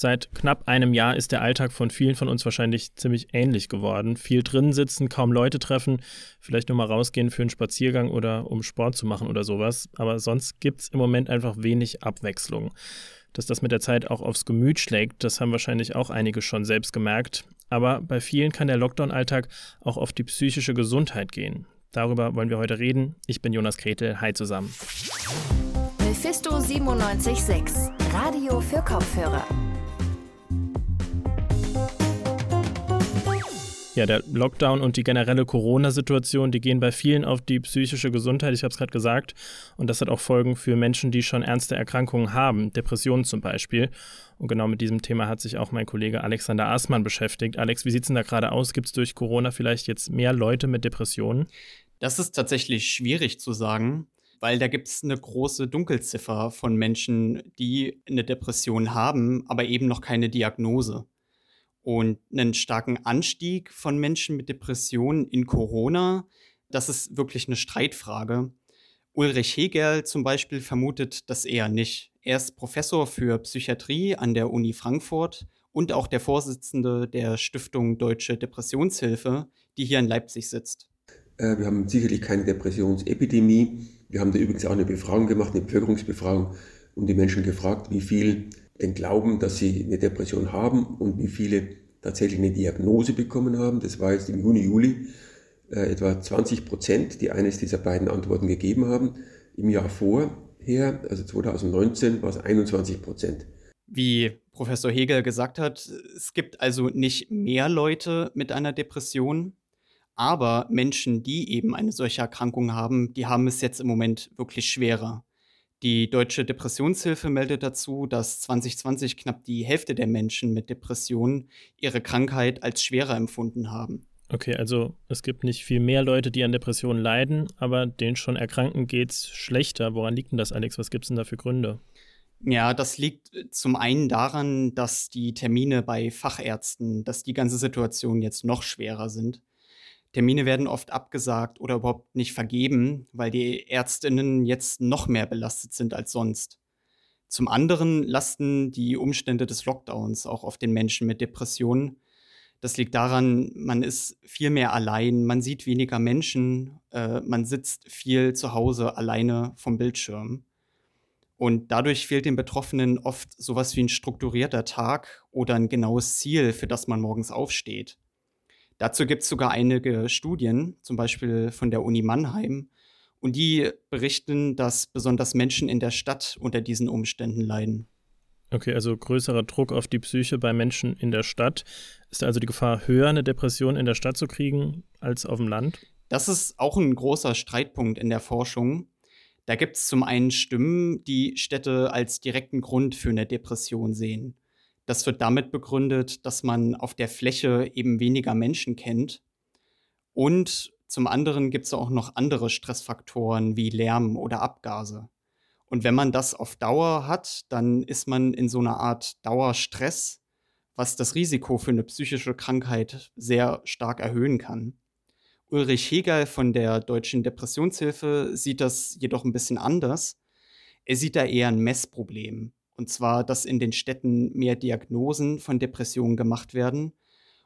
Seit knapp einem Jahr ist der Alltag von vielen von uns wahrscheinlich ziemlich ähnlich geworden. Viel drin sitzen, kaum Leute treffen, vielleicht nur mal rausgehen für einen Spaziergang oder um Sport zu machen oder sowas. Aber sonst gibt es im Moment einfach wenig Abwechslung. Dass das mit der Zeit auch aufs Gemüt schlägt, das haben wahrscheinlich auch einige schon selbst gemerkt. Aber bei vielen kann der Lockdown-Alltag auch auf die psychische Gesundheit gehen. Darüber wollen wir heute reden. Ich bin Jonas Kretel. Hi zusammen. Mephisto 976, Radio für Kopfhörer. Ja, der Lockdown und die generelle Corona-Situation, die gehen bei vielen auf die psychische Gesundheit, ich habe es gerade gesagt. Und das hat auch Folgen für Menschen, die schon ernste Erkrankungen haben, Depressionen zum Beispiel. Und genau mit diesem Thema hat sich auch mein Kollege Alexander Aßmann beschäftigt. Alex, wie sieht es denn da gerade aus? Gibt es durch Corona vielleicht jetzt mehr Leute mit Depressionen? Das ist tatsächlich schwierig zu sagen, weil da gibt es eine große Dunkelziffer von Menschen, die eine Depression haben, aber eben noch keine Diagnose. Und einen starken Anstieg von Menschen mit Depressionen in Corona, das ist wirklich eine Streitfrage. Ulrich Hegel zum Beispiel vermutet das eher nicht. Er ist Professor für Psychiatrie an der Uni Frankfurt und auch der Vorsitzende der Stiftung Deutsche Depressionshilfe, die hier in Leipzig sitzt. Äh, wir haben sicherlich keine Depressionsepidemie. Wir haben da übrigens auch eine Befragung gemacht, eine Bevölkerungsbefragung, und die Menschen gefragt, wie viel denn glauben, dass sie eine Depression haben und wie viele tatsächlich eine Diagnose bekommen haben. Das war jetzt im Juni, Juli äh, etwa 20 Prozent, die eines dieser beiden Antworten gegeben haben. Im Jahr vorher, also 2019, war es 21 Prozent. Wie Professor Hegel gesagt hat, es gibt also nicht mehr Leute mit einer Depression, aber Menschen, die eben eine solche Erkrankung haben, die haben es jetzt im Moment wirklich schwerer. Die Deutsche Depressionshilfe meldet dazu, dass 2020 knapp die Hälfte der Menschen mit Depressionen ihre Krankheit als schwerer empfunden haben. Okay, also es gibt nicht viel mehr Leute, die an Depressionen leiden, aber den schon Erkrankten geht es schlechter. Woran liegt denn das, Alex? Was gibt es denn da für Gründe? Ja, das liegt äh, zum einen daran, dass die Termine bei Fachärzten, dass die ganze Situation jetzt noch schwerer sind. Termine werden oft abgesagt oder überhaupt nicht vergeben, weil die Ärztinnen jetzt noch mehr belastet sind als sonst. Zum anderen lasten die Umstände des Lockdowns auch auf den Menschen mit Depressionen. Das liegt daran, man ist viel mehr allein, man sieht weniger Menschen, äh, man sitzt viel zu Hause alleine vom Bildschirm. Und dadurch fehlt den Betroffenen oft sowas wie ein strukturierter Tag oder ein genaues Ziel, für das man morgens aufsteht. Dazu gibt es sogar einige Studien, zum Beispiel von der Uni Mannheim, und die berichten, dass besonders Menschen in der Stadt unter diesen Umständen leiden. Okay, also größerer Druck auf die Psyche bei Menschen in der Stadt. Ist also die Gefahr höher, eine Depression in der Stadt zu kriegen als auf dem Land? Das ist auch ein großer Streitpunkt in der Forschung. Da gibt es zum einen Stimmen, die Städte als direkten Grund für eine Depression sehen. Das wird damit begründet, dass man auf der Fläche eben weniger Menschen kennt. Und zum anderen gibt es auch noch andere Stressfaktoren wie Lärm oder Abgase. Und wenn man das auf Dauer hat, dann ist man in so einer Art Dauerstress, was das Risiko für eine psychische Krankheit sehr stark erhöhen kann. Ulrich Hegel von der Deutschen Depressionshilfe sieht das jedoch ein bisschen anders. Er sieht da eher ein Messproblem. Und zwar, dass in den Städten mehr Diagnosen von Depressionen gemacht werden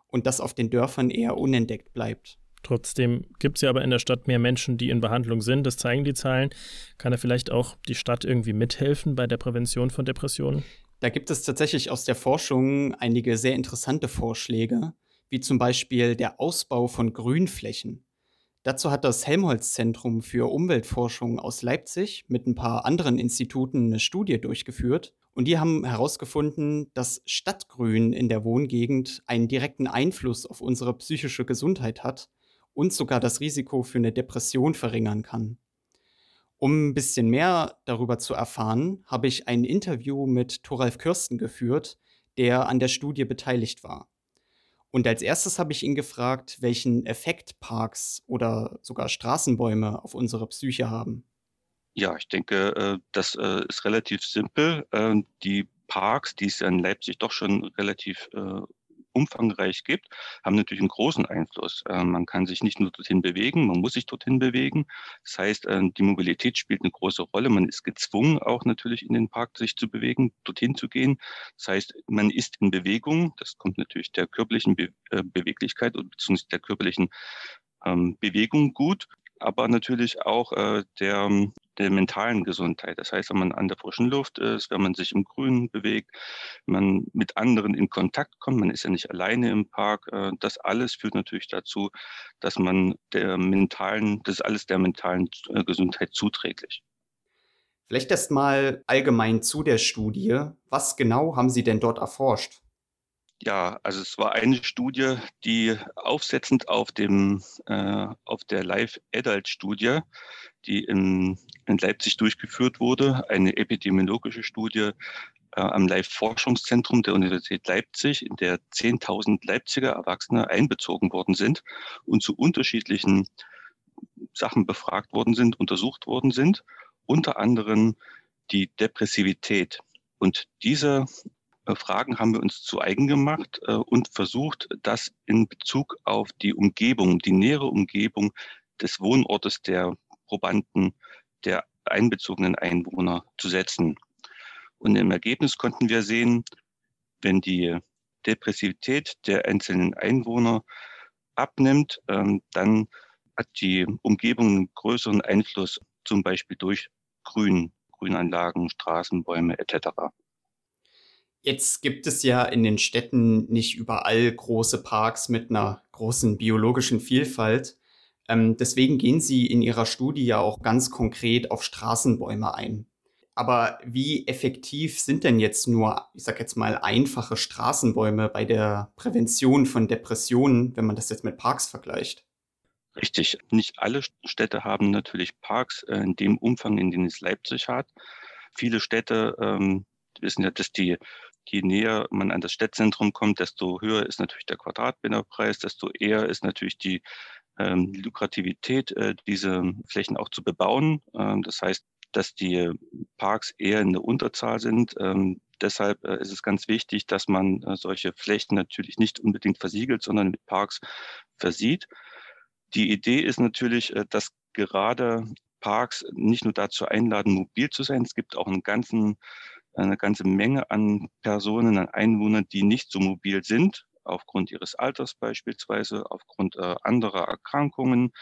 und das auf den Dörfern eher unentdeckt bleibt. Trotzdem gibt es ja aber in der Stadt mehr Menschen, die in Behandlung sind. Das zeigen die Zahlen. Kann da vielleicht auch die Stadt irgendwie mithelfen bei der Prävention von Depressionen? Da gibt es tatsächlich aus der Forschung einige sehr interessante Vorschläge, wie zum Beispiel der Ausbau von Grünflächen. Dazu hat das Helmholtz-Zentrum für Umweltforschung aus Leipzig mit ein paar anderen Instituten eine Studie durchgeführt. Und die haben herausgefunden, dass Stadtgrün in der Wohngegend einen direkten Einfluss auf unsere psychische Gesundheit hat und sogar das Risiko für eine Depression verringern kann. Um ein bisschen mehr darüber zu erfahren, habe ich ein Interview mit Thoralf Kürsten geführt, der an der Studie beteiligt war. Und als erstes habe ich ihn gefragt, welchen Effekt Parks oder sogar Straßenbäume auf unsere Psyche haben. Ja, ich denke, äh, das äh, ist relativ simpel. Ähm, die Parks, die es in Leipzig doch schon relativ äh, umfangreich gibt, haben natürlich einen großen Einfluss. Äh, man kann sich nicht nur dorthin bewegen, man muss sich dorthin bewegen. Das heißt, äh, die Mobilität spielt eine große Rolle. Man ist gezwungen, auch natürlich in den Park sich zu bewegen, dorthin zu gehen. Das heißt, man ist in Bewegung. Das kommt natürlich der körperlichen Be äh, Beweglichkeit bzw. der körperlichen ähm, Bewegung gut aber natürlich auch äh, der, der mentalen Gesundheit. Das heißt, wenn man an der frischen Luft ist, wenn man sich im Grünen bewegt, man mit anderen in Kontakt kommt, man ist ja nicht alleine im Park, äh, das alles führt natürlich dazu, dass man der mentalen, das ist alles der mentalen äh, Gesundheit zuträglich. Vielleicht erst mal allgemein zu der Studie. Was genau haben Sie denn dort erforscht? Ja, also es war eine Studie, die aufsetzend auf dem äh, auf der Live Adult Studie, die in, in Leipzig durchgeführt wurde, eine epidemiologische Studie äh, am Live Forschungszentrum der Universität Leipzig, in der 10.000 Leipziger Erwachsene einbezogen worden sind und zu unterschiedlichen Sachen befragt worden sind, untersucht worden sind, unter anderem die Depressivität. Und diese Fragen haben wir uns zu eigen gemacht äh, und versucht, das in Bezug auf die Umgebung, die nähere Umgebung des Wohnortes der Probanden, der einbezogenen Einwohner zu setzen. Und im Ergebnis konnten wir sehen, wenn die Depressivität der einzelnen Einwohner abnimmt, ähm, dann hat die Umgebung einen größeren Einfluss, zum Beispiel durch Grün, Grünanlagen, Straßen, Bäume etc. Jetzt gibt es ja in den Städten nicht überall große Parks mit einer großen biologischen Vielfalt. Ähm, deswegen gehen Sie in Ihrer Studie ja auch ganz konkret auf Straßenbäume ein. Aber wie effektiv sind denn jetzt nur, ich sag jetzt mal, einfache Straßenbäume bei der Prävention von Depressionen, wenn man das jetzt mit Parks vergleicht? Richtig. Nicht alle Städte haben natürlich Parks äh, in dem Umfang, in dem es Leipzig hat. Viele Städte ähm, wissen ja, dass die je näher man an das Stadtzentrum kommt, desto höher ist natürlich der Quadratmeterpreis, desto eher ist natürlich die ähm, Lukrativität, äh, diese Flächen auch zu bebauen. Ähm, das heißt, dass die Parks eher in der Unterzahl sind. Ähm, deshalb äh, ist es ganz wichtig, dass man äh, solche Flächen natürlich nicht unbedingt versiegelt, sondern mit Parks versieht. Die Idee ist natürlich, äh, dass gerade Parks nicht nur dazu einladen, mobil zu sein. Es gibt auch einen ganzen eine ganze Menge an Personen, an Einwohnern, die nicht so mobil sind, aufgrund ihres Alters beispielsweise, aufgrund äh, anderer Erkrankungen,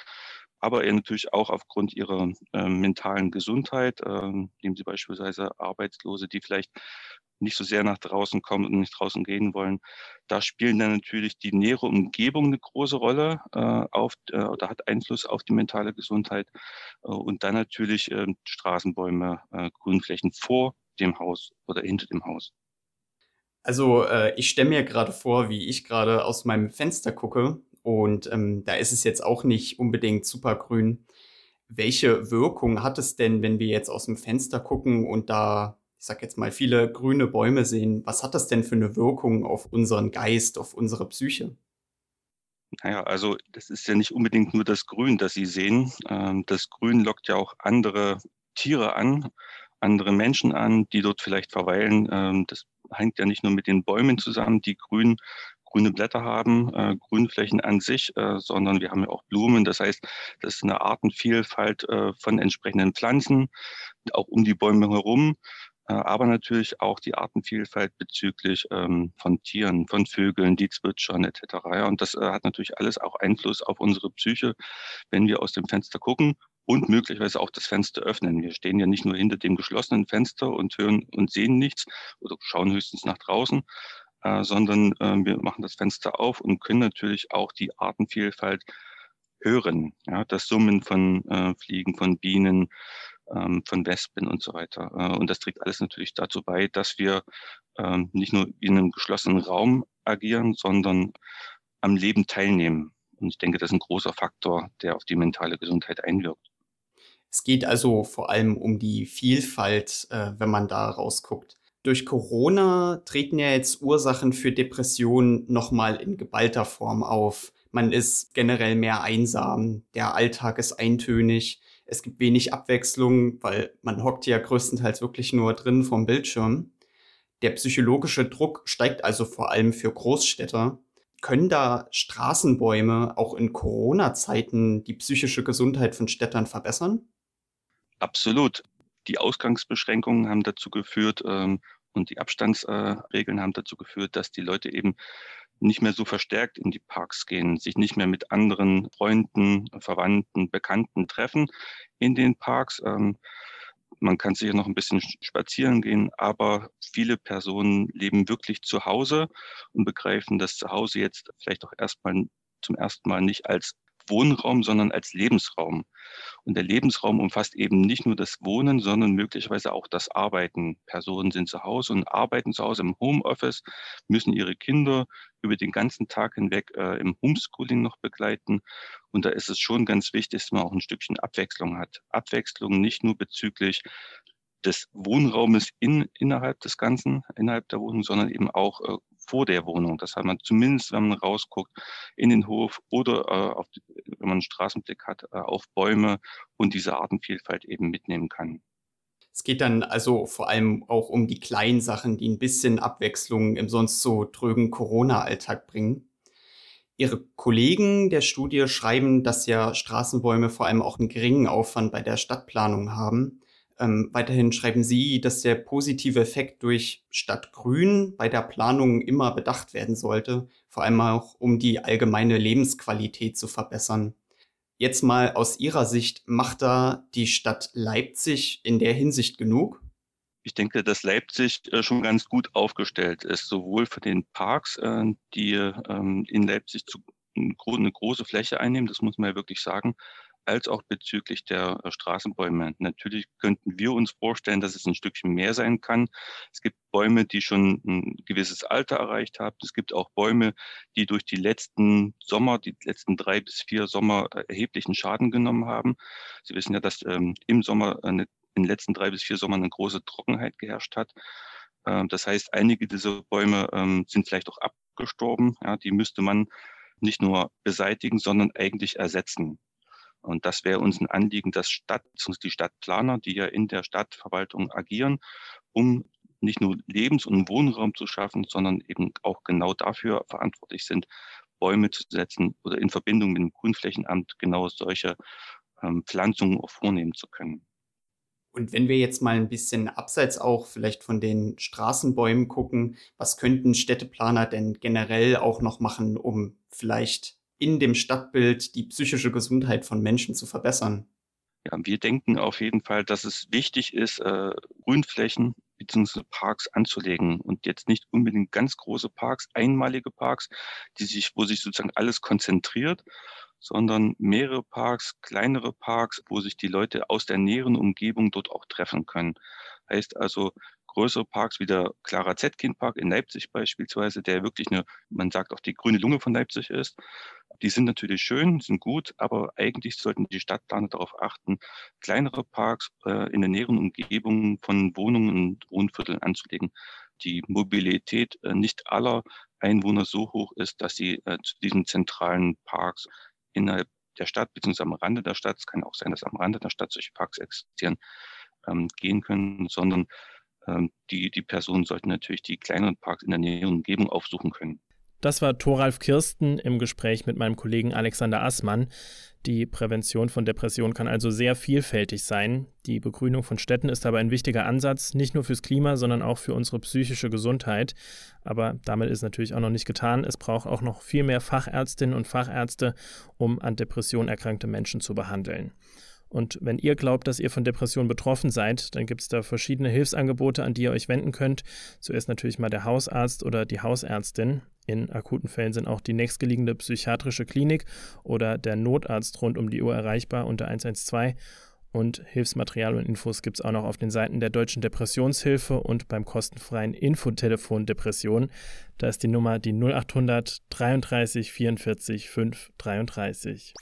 aber natürlich auch aufgrund ihrer äh, mentalen Gesundheit. Äh, nehmen Sie beispielsweise Arbeitslose, die vielleicht nicht so sehr nach draußen kommen und nicht draußen gehen wollen. Da spielen dann natürlich die nähere Umgebung eine große Rolle, äh, auf, äh, oder hat Einfluss auf die mentale Gesundheit. Äh, und dann natürlich äh, Straßenbäume, äh, Grünflächen vor dem Haus oder hinter dem Haus? Also äh, ich stelle mir gerade vor, wie ich gerade aus meinem Fenster gucke und ähm, da ist es jetzt auch nicht unbedingt super grün. Welche Wirkung hat es denn, wenn wir jetzt aus dem Fenster gucken und da, ich sag jetzt mal, viele grüne Bäume sehen? Was hat das denn für eine Wirkung auf unseren Geist, auf unsere Psyche? Naja, also das ist ja nicht unbedingt nur das Grün, das Sie sehen. Ähm, das Grün lockt ja auch andere Tiere an andere Menschen an, die dort vielleicht verweilen. Ähm, das hängt ja nicht nur mit den Bäumen zusammen, die grün, grüne Blätter haben, äh, Grünflächen an sich, äh, sondern wir haben ja auch Blumen. Das heißt, das ist eine Artenvielfalt äh, von entsprechenden Pflanzen, auch um die Bäume herum aber natürlich auch die Artenvielfalt bezüglich ähm, von Tieren, von Vögeln, die zwitschern etc. Ja, und das hat natürlich alles auch Einfluss auf unsere Psyche, wenn wir aus dem Fenster gucken und möglicherweise auch das Fenster öffnen. Wir stehen ja nicht nur hinter dem geschlossenen Fenster und hören und sehen nichts oder schauen höchstens nach draußen, äh, sondern äh, wir machen das Fenster auf und können natürlich auch die Artenvielfalt hören. Ja, das Summen von äh, Fliegen, von Bienen, ähm, von Wespen und so weiter. Äh, und das trägt alles natürlich dazu bei, dass wir ähm, nicht nur in einem geschlossenen Raum agieren, sondern am Leben teilnehmen. Und ich denke, das ist ein großer Faktor, der auf die mentale Gesundheit einwirkt. Es geht also vor allem um die Vielfalt, äh, wenn man da rausguckt. Durch Corona treten ja jetzt Ursachen für Depressionen nochmal in geballter Form auf. Man ist generell mehr einsam, der Alltag ist eintönig, es gibt wenig Abwechslung, weil man hockt ja größtenteils wirklich nur drin vom Bildschirm. Der psychologische Druck steigt also vor allem für Großstädter. Können da Straßenbäume auch in Corona-Zeiten die psychische Gesundheit von Städtern verbessern? Absolut. Die Ausgangsbeschränkungen haben dazu geführt ähm, und die Abstandsregeln äh, haben dazu geführt, dass die Leute eben nicht mehr so verstärkt in die Parks gehen, sich nicht mehr mit anderen Freunden, Verwandten, Bekannten treffen in den Parks. Ähm, man kann sicher noch ein bisschen spazieren gehen, aber viele Personen leben wirklich zu Hause und begreifen das Zuhause jetzt vielleicht auch erstmal zum ersten Mal nicht als Wohnraum, sondern als Lebensraum. Und der Lebensraum umfasst eben nicht nur das Wohnen, sondern möglicherweise auch das Arbeiten. Personen sind zu Hause und arbeiten zu Hause im Homeoffice, müssen ihre Kinder über den ganzen Tag hinweg äh, im Homeschooling noch begleiten. Und da ist es schon ganz wichtig, dass man auch ein Stückchen Abwechslung hat. Abwechslung nicht nur bezüglich des Wohnraumes in, innerhalb des Ganzen, innerhalb der Wohnung, sondern eben auch äh, vor der Wohnung. Das hat man zumindest, wenn man rausguckt, in den Hof oder äh, auf, wenn man einen Straßenblick hat, äh, auf Bäume und diese Artenvielfalt eben mitnehmen kann. Es geht dann also vor allem auch um die kleinen Sachen, die ein bisschen Abwechslung im sonst so trögen Corona-Alltag bringen. Ihre Kollegen der Studie schreiben, dass ja Straßenbäume vor allem auch einen geringen Aufwand bei der Stadtplanung haben. Ähm, weiterhin schreiben Sie, dass der positive Effekt durch Stadtgrün bei der Planung immer bedacht werden sollte, vor allem auch um die allgemeine Lebensqualität zu verbessern. Jetzt mal aus Ihrer Sicht, macht da die Stadt Leipzig in der Hinsicht genug? Ich denke, dass Leipzig äh, schon ganz gut aufgestellt ist, sowohl für den Parks, äh, die ähm, in Leipzig eine große Fläche einnehmen, das muss man ja wirklich sagen, als auch bezüglich der äh, Straßenbäume. Natürlich könnten wir uns vorstellen, dass es ein Stückchen mehr sein kann. Es gibt Bäume, die schon ein gewisses Alter erreicht haben. Es gibt auch Bäume, die durch die letzten Sommer, die letzten drei bis vier Sommer erheblichen Schaden genommen haben. Sie wissen ja, dass ähm, im Sommer eine, in den letzten drei bis vier Sommern eine große Trockenheit geherrscht hat. Ähm, das heißt, einige dieser Bäume ähm, sind vielleicht auch abgestorben. Ja, die müsste man nicht nur beseitigen, sondern eigentlich ersetzen. Und das wäre uns ein Anliegen, dass Stadt, die Stadtplaner, die ja in der Stadtverwaltung agieren, um nicht nur Lebens- und Wohnraum zu schaffen, sondern eben auch genau dafür verantwortlich sind, Bäume zu setzen oder in Verbindung mit dem Grünflächenamt genau solche ähm, Pflanzungen auch vornehmen zu können. Und wenn wir jetzt mal ein bisschen abseits auch vielleicht von den Straßenbäumen gucken, was könnten Städteplaner denn generell auch noch machen, um vielleicht in dem Stadtbild die psychische Gesundheit von Menschen zu verbessern? Ja, wir denken auf jeden Fall, dass es wichtig ist, äh, Grünflächen bzw. Parks anzulegen und jetzt nicht unbedingt ganz große Parks, einmalige Parks, die sich, wo sich sozusagen alles konzentriert, sondern mehrere Parks, kleinere Parks, wo sich die Leute aus der näheren Umgebung dort auch treffen können. Heißt also, größere Parks wie der Clara Zetkin Park in Leipzig beispielsweise, der wirklich eine, man sagt auch die grüne Lunge von Leipzig ist. Die sind natürlich schön, sind gut, aber eigentlich sollten die Stadtplaner darauf achten, kleinere Parks äh, in der näheren Umgebung von Wohnungen und Wohnvierteln anzulegen. Die Mobilität äh, nicht aller Einwohner so hoch ist, dass sie äh, zu diesen zentralen Parks innerhalb der Stadt beziehungsweise am Rande der Stadt, es kann auch sein, dass am Rande der Stadt solche Parks existieren, ähm, gehen können, sondern ähm, die, die Personen sollten natürlich die kleineren Parks in der näheren Umgebung aufsuchen können. Das war Thoralf Kirsten im Gespräch mit meinem Kollegen Alexander Assmann. Die Prävention von Depressionen kann also sehr vielfältig sein. Die Begrünung von Städten ist aber ein wichtiger Ansatz, nicht nur fürs Klima, sondern auch für unsere psychische Gesundheit. Aber damit ist natürlich auch noch nicht getan. Es braucht auch noch viel mehr Fachärztinnen und Fachärzte, um an Depressionen erkrankte Menschen zu behandeln. Und wenn ihr glaubt, dass ihr von Depressionen betroffen seid, dann gibt es da verschiedene Hilfsangebote, an die ihr euch wenden könnt. Zuerst natürlich mal der Hausarzt oder die Hausärztin. In akuten Fällen sind auch die nächstgelegene psychiatrische Klinik oder der Notarzt rund um die Uhr erreichbar unter 112. Und Hilfsmaterial und Infos gibt es auch noch auf den Seiten der Deutschen Depressionshilfe und beim kostenfreien Infotelefon Depression. Da ist die Nummer die 0800 33 44 533.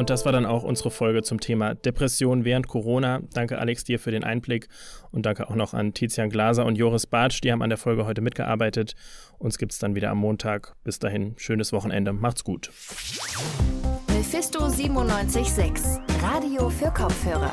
Und das war dann auch unsere Folge zum Thema Depression während Corona. Danke Alex dir für den Einblick und danke auch noch an Tizian Glaser und Joris Bartsch, die haben an der Folge heute mitgearbeitet. Uns gibt es dann wieder am Montag. Bis dahin, schönes Wochenende. Macht's gut. Mephisto 976, Radio für Kopfhörer.